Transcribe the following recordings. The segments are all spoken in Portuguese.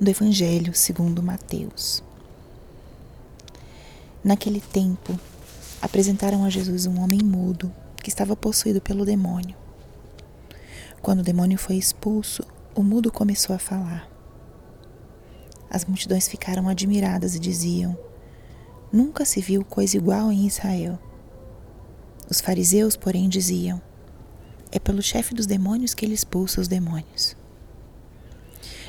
do Evangelho segundo Mateus. Naquele tempo, apresentaram a Jesus um homem mudo que estava possuído pelo demônio. Quando o demônio foi expulso, o mudo começou a falar. As multidões ficaram admiradas e diziam: Nunca se viu coisa igual em Israel. Os fariseus, porém, diziam: É pelo chefe dos demônios que ele expulsa os demônios.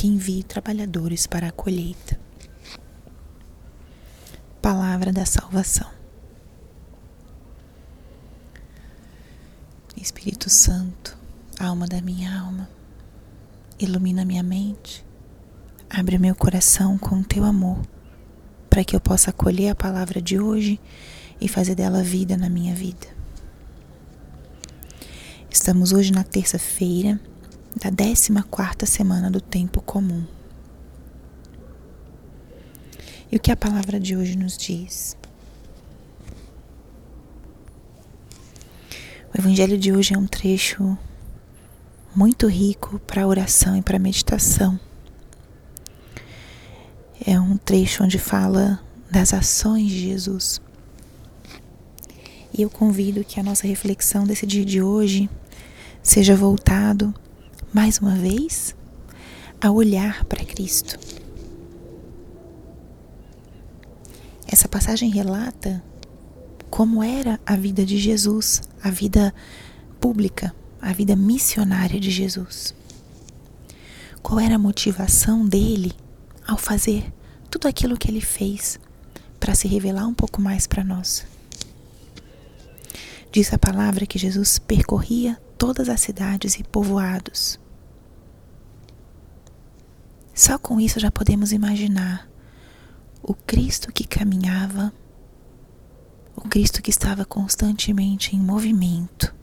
que envie trabalhadores para a colheita. Palavra da salvação. Espírito Santo, alma da minha alma, ilumina minha mente, abre meu coração com teu amor, para que eu possa acolher a palavra de hoje e fazer dela vida na minha vida. Estamos hoje na terça-feira da 14 quarta semana do tempo comum. E o que a palavra de hoje nos diz? O evangelho de hoje é um trecho muito rico para oração e para meditação. É um trecho onde fala das ações de Jesus. E eu convido que a nossa reflexão desse dia de hoje seja voltado mais uma vez, a olhar para Cristo. Essa passagem relata como era a vida de Jesus, a vida pública, a vida missionária de Jesus. Qual era a motivação dele ao fazer tudo aquilo que ele fez para se revelar um pouco mais para nós? Diz a palavra que Jesus percorria todas as cidades e povoados. Só com isso já podemos imaginar o Cristo que caminhava, o Cristo que estava constantemente em movimento,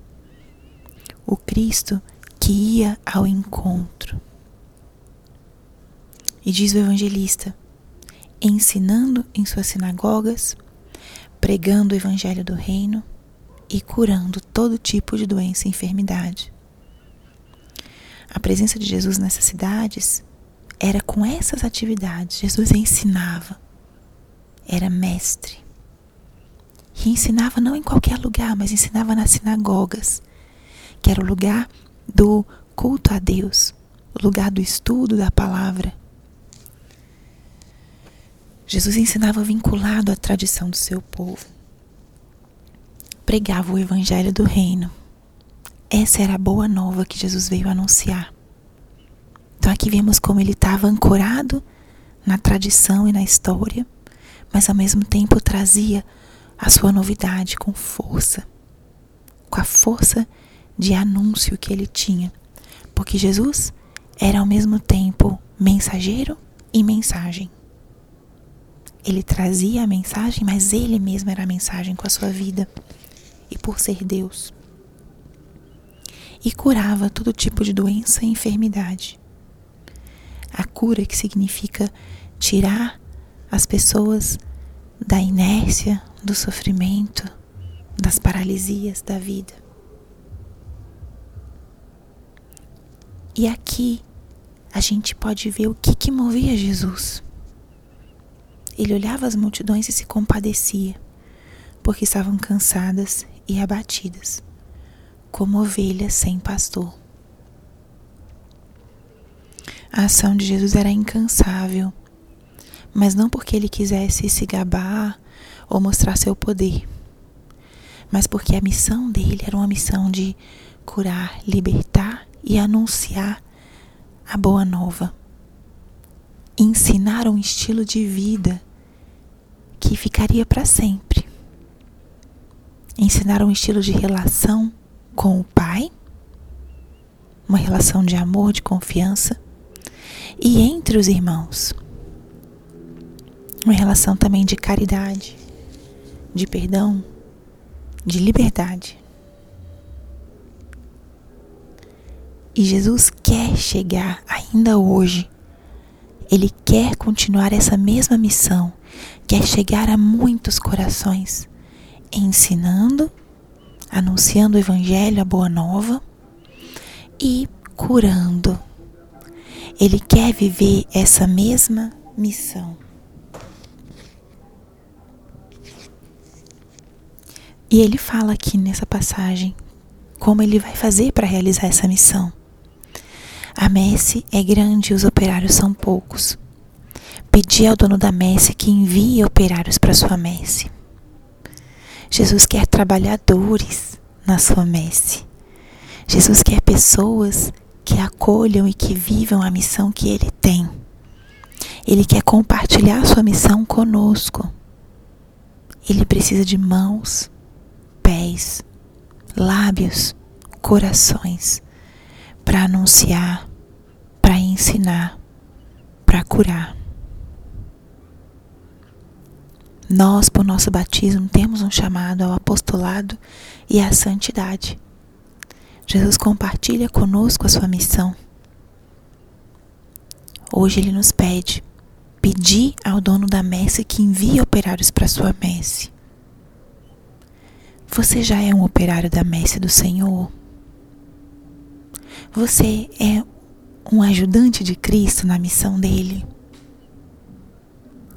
o Cristo que ia ao encontro. E diz o evangelista, ensinando em suas sinagogas, pregando o evangelho do reino e curando todo tipo de doença e enfermidade. A presença de Jesus nessas cidades era com essas atividades. Jesus ensinava, era mestre. E ensinava não em qualquer lugar, mas ensinava nas sinagogas, que era o lugar do culto a Deus, o lugar do estudo da palavra. Jesus ensinava vinculado à tradição do seu povo pregava o evangelho do reino. Essa era a boa nova que Jesus veio anunciar. Então aqui vemos como ele estava ancorado na tradição e na história, mas ao mesmo tempo trazia a sua novidade com força, com a força de anúncio que ele tinha, porque Jesus era ao mesmo tempo mensageiro e mensagem. Ele trazia a mensagem, mas ele mesmo era a mensagem com a sua vida e por ser Deus. E curava todo tipo de doença e enfermidade. A cura que significa tirar as pessoas da inércia, do sofrimento, das paralisias da vida. E aqui a gente pode ver o que, que movia Jesus. Ele olhava as multidões e se compadecia, porque estavam cansadas e abatidas, como ovelhas sem pastor. A ação de Jesus era incansável, mas não porque ele quisesse se gabar ou mostrar seu poder, mas porque a missão dele era uma missão de curar, libertar e anunciar a boa nova. Ensinar um estilo de vida que ficaria para sempre ensinar um estilo de relação com o pai, uma relação de amor, de confiança, e entre os irmãos, uma relação também de caridade, de perdão, de liberdade. E Jesus quer chegar ainda hoje. Ele quer continuar essa mesma missão, quer chegar a muitos corações, ensinando, anunciando o Evangelho, a Boa Nova e curando. Ele quer viver essa mesma missão. E ele fala aqui nessa passagem como ele vai fazer para realizar essa missão. A messe é grande e os operários são poucos. Pedi ao dono da messe que envie operários para sua messe. Jesus quer trabalhadores na sua messe. Jesus quer pessoas que acolham e que vivam a missão que ele tem. Ele quer compartilhar sua missão conosco. Ele precisa de mãos, pés, lábios, corações para anunciar, para ensinar, para curar. Nós, por nosso batismo, temos um chamado ao apostolado e à santidade. Jesus compartilha conosco a sua missão. Hoje ele nos pede: pedir ao dono da messe que envie operários para sua messe. Você já é um operário da messe do Senhor? Você é um ajudante de Cristo na missão dele?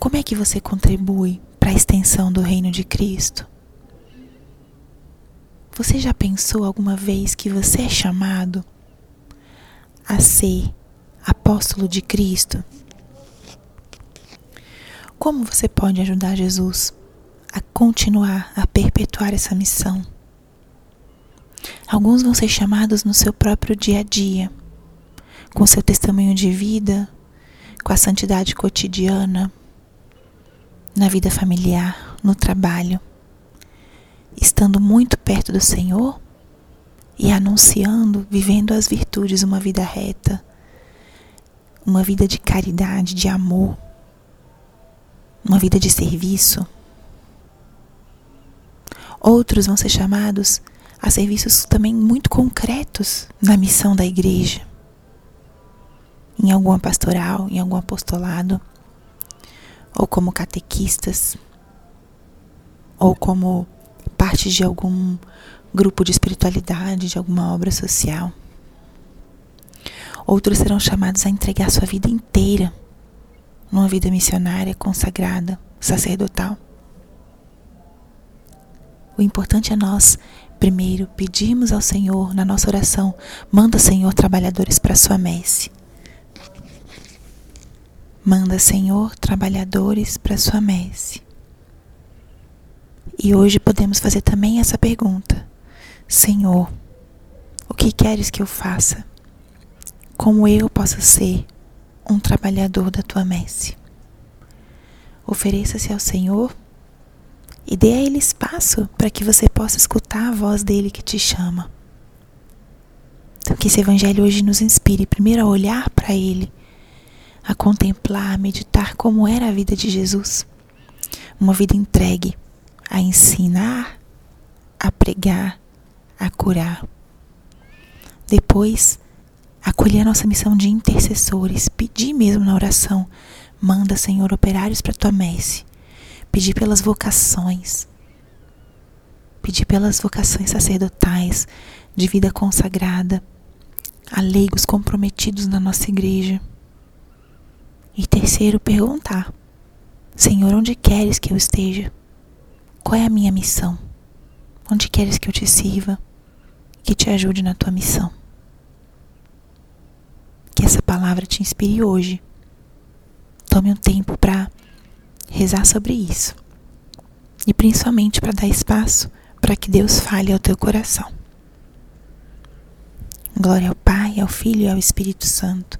Como é que você contribui para a extensão do reino de Cristo? Você já pensou alguma vez que você é chamado a ser apóstolo de Cristo? Como você pode ajudar Jesus a continuar a perpetuar essa missão? Alguns vão ser chamados no seu próprio dia a dia, com seu testemunho de vida, com a santidade cotidiana, na vida familiar, no trabalho, estando muito perto do Senhor e anunciando, vivendo as virtudes, uma vida reta, uma vida de caridade, de amor, uma vida de serviço. Outros vão ser chamados a serviços também muito concretos na missão da igreja, em alguma pastoral, em algum apostolado, ou como catequistas, ou como parte de algum grupo de espiritualidade, de alguma obra social. Outros serão chamados a entregar sua vida inteira numa vida missionária, consagrada, sacerdotal. O importante é nós Primeiro, pedimos ao Senhor na nossa oração: manda, Senhor, trabalhadores para a sua messe. Manda, Senhor, trabalhadores para sua messe. E hoje podemos fazer também essa pergunta: Senhor, o que queres que eu faça? Como eu posso ser um trabalhador da tua messe? Ofereça-se ao Senhor e dê a Ele espaço para que você possa escutar a voz dele que te chama. Então, que esse Evangelho hoje nos inspire, primeiro, a olhar para Ele, a contemplar, a meditar como era a vida de Jesus. Uma vida entregue a ensinar, a pregar, a curar. Depois, acolher a nossa missão de intercessores, pedir mesmo na oração: manda, Senhor, operários para tua messe pedir pelas vocações, pedir pelas vocações sacerdotais, de vida consagrada, a leigos comprometidos na nossa igreja. E terceiro, perguntar: Senhor, onde queres que eu esteja? Qual é a minha missão? Onde queres que eu te sirva? Que te ajude na tua missão. Que essa palavra te inspire hoje. Tome um tempo para rezar sobre isso. E principalmente para dar espaço para que Deus fale ao teu coração. Glória ao Pai, ao Filho e ao Espírito Santo,